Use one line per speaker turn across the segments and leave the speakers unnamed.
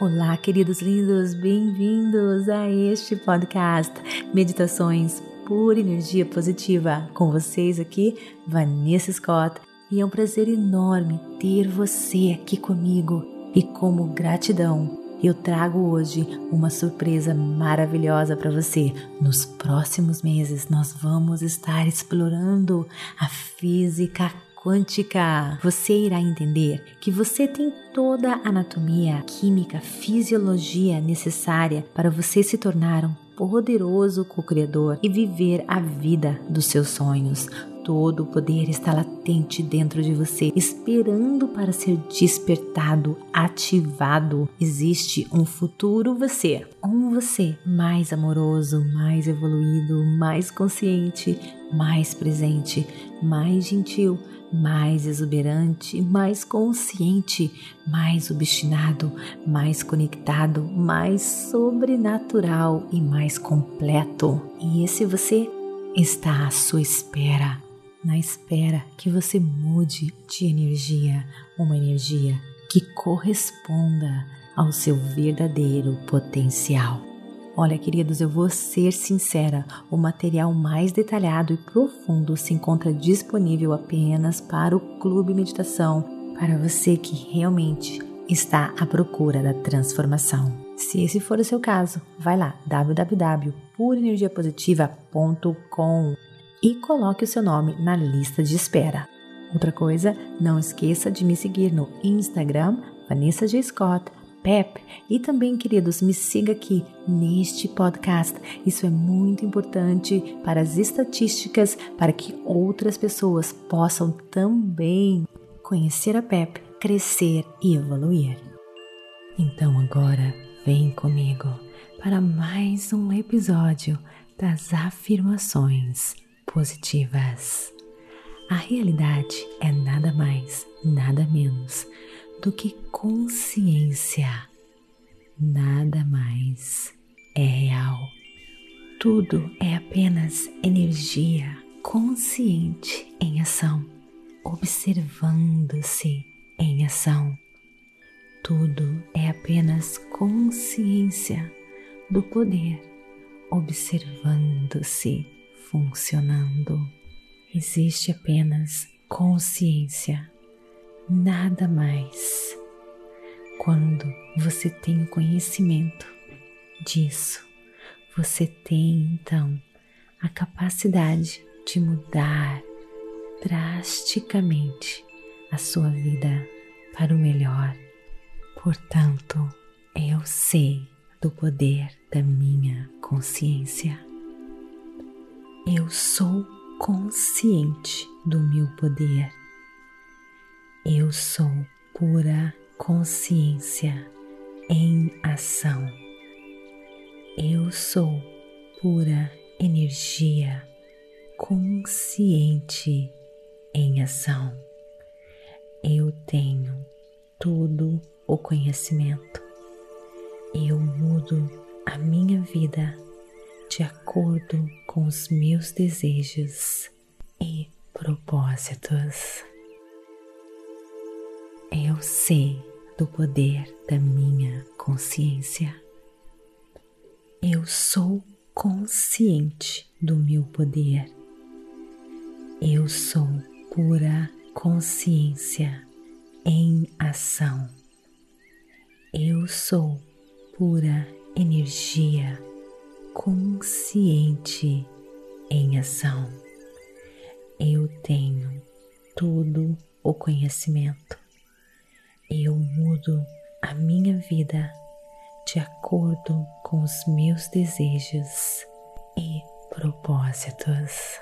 Olá, queridos lindos, bem-vindos a este podcast Meditações por Energia Positiva. Com vocês aqui, Vanessa Scott, e é um prazer enorme ter você aqui comigo. E como gratidão, eu trago hoje uma surpresa maravilhosa para você. Nos próximos meses, nós vamos estar explorando a física quântica, você irá entender que você tem toda a anatomia, química, fisiologia necessária para você se tornar um poderoso co-criador e viver a vida dos seus sonhos. Todo o poder está latente dentro de você, esperando para ser despertado, ativado. Existe um futuro você, um você mais amoroso, mais evoluído, mais consciente, mais presente, mais gentil mais exuberante, mais consciente, mais obstinado, mais conectado, mais sobrenatural e mais completo. E esse você está à sua espera, na espera que você mude de energia, uma energia que corresponda ao seu verdadeiro potencial. Olha, queridos, eu vou ser sincera: o material mais detalhado e profundo se encontra disponível apenas para o Clube Meditação, para você que realmente está à procura da transformação. Se esse for o seu caso, vai lá www.purenergiapositiva.com e coloque o seu nome na lista de espera. Outra coisa, não esqueça de me seguir no Instagram Vanessa G. Scott PEP. E também, queridos, me siga aqui neste podcast. Isso é muito importante para as estatísticas, para que outras pessoas possam também conhecer a PEP, crescer e evoluir. Então agora vem comigo para mais um episódio das afirmações positivas. A realidade é nada mais, nada menos do que consciência. Nada mais é real. Tudo é apenas energia consciente em ação, observando-se em ação. Tudo é apenas consciência do poder, observando-se funcionando. Existe apenas consciência nada mais. Quando você tem conhecimento disso, você tem então a capacidade de mudar drasticamente a sua vida para o melhor. Portanto, eu sei do poder da minha consciência. Eu sou consciente do meu poder eu sou pura consciência em ação. Eu sou pura energia consciente em ação. Eu tenho todo o conhecimento. Eu mudo a minha vida de acordo com os meus desejos e propósitos. Eu sei do poder da minha consciência. Eu sou consciente do meu poder. Eu sou pura consciência em ação. Eu sou pura energia consciente em ação. Eu tenho todo o conhecimento eu mudo a minha vida de acordo com os meus desejos e propósitos.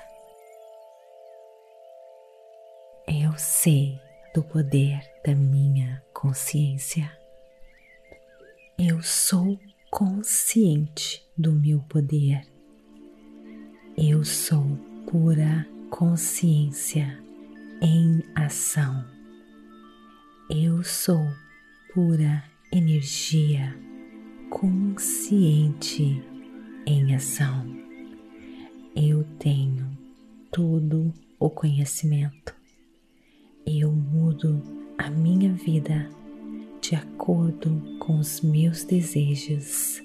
Eu sei do poder da minha consciência. Eu sou consciente do meu poder. Eu sou pura consciência em ação eu sou pura energia consciente em ação. Eu tenho todo o conhecimento. Eu mudo a minha vida de acordo com os meus desejos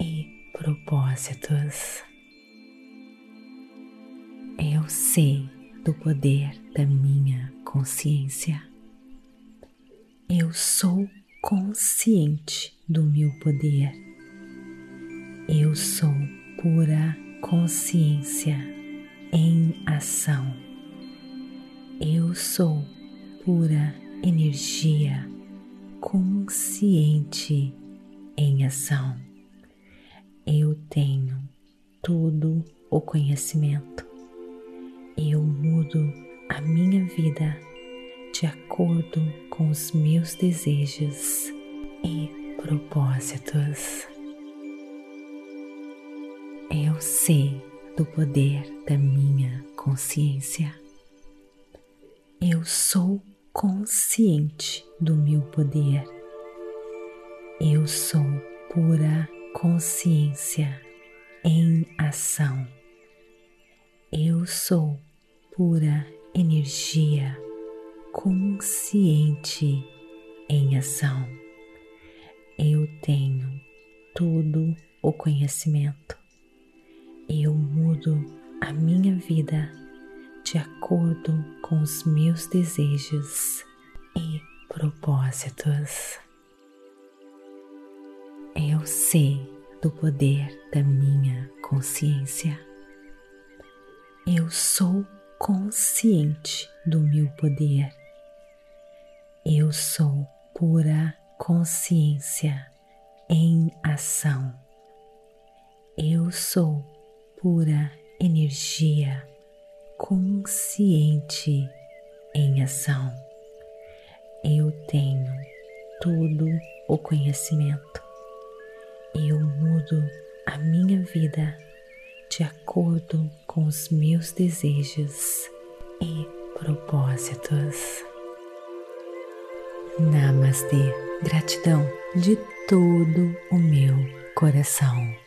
e propósitos. Eu sei do poder da minha consciência. Eu sou consciente do meu poder. Eu sou pura consciência em ação. Eu sou pura energia consciente em ação. Eu tenho todo o conhecimento. Eu mudo a minha vida de acordo com os meus desejos e propósitos. Eu sei do poder da minha consciência. Eu sou consciente do meu poder. Eu sou pura consciência em ação. Eu sou pura energia consciente em ação. Eu tenho todo o conhecimento. Eu mudo a minha vida de acordo com os meus desejos e propósitos. Eu sei do poder da minha consciência. Eu sou consciente do meu poder eu sou pura consciência em ação. Eu sou pura energia consciente em ação. Eu tenho todo o conhecimento. Eu mudo a minha vida de acordo com os meus desejos e propósitos. Namastê, gratidão de todo o meu coração.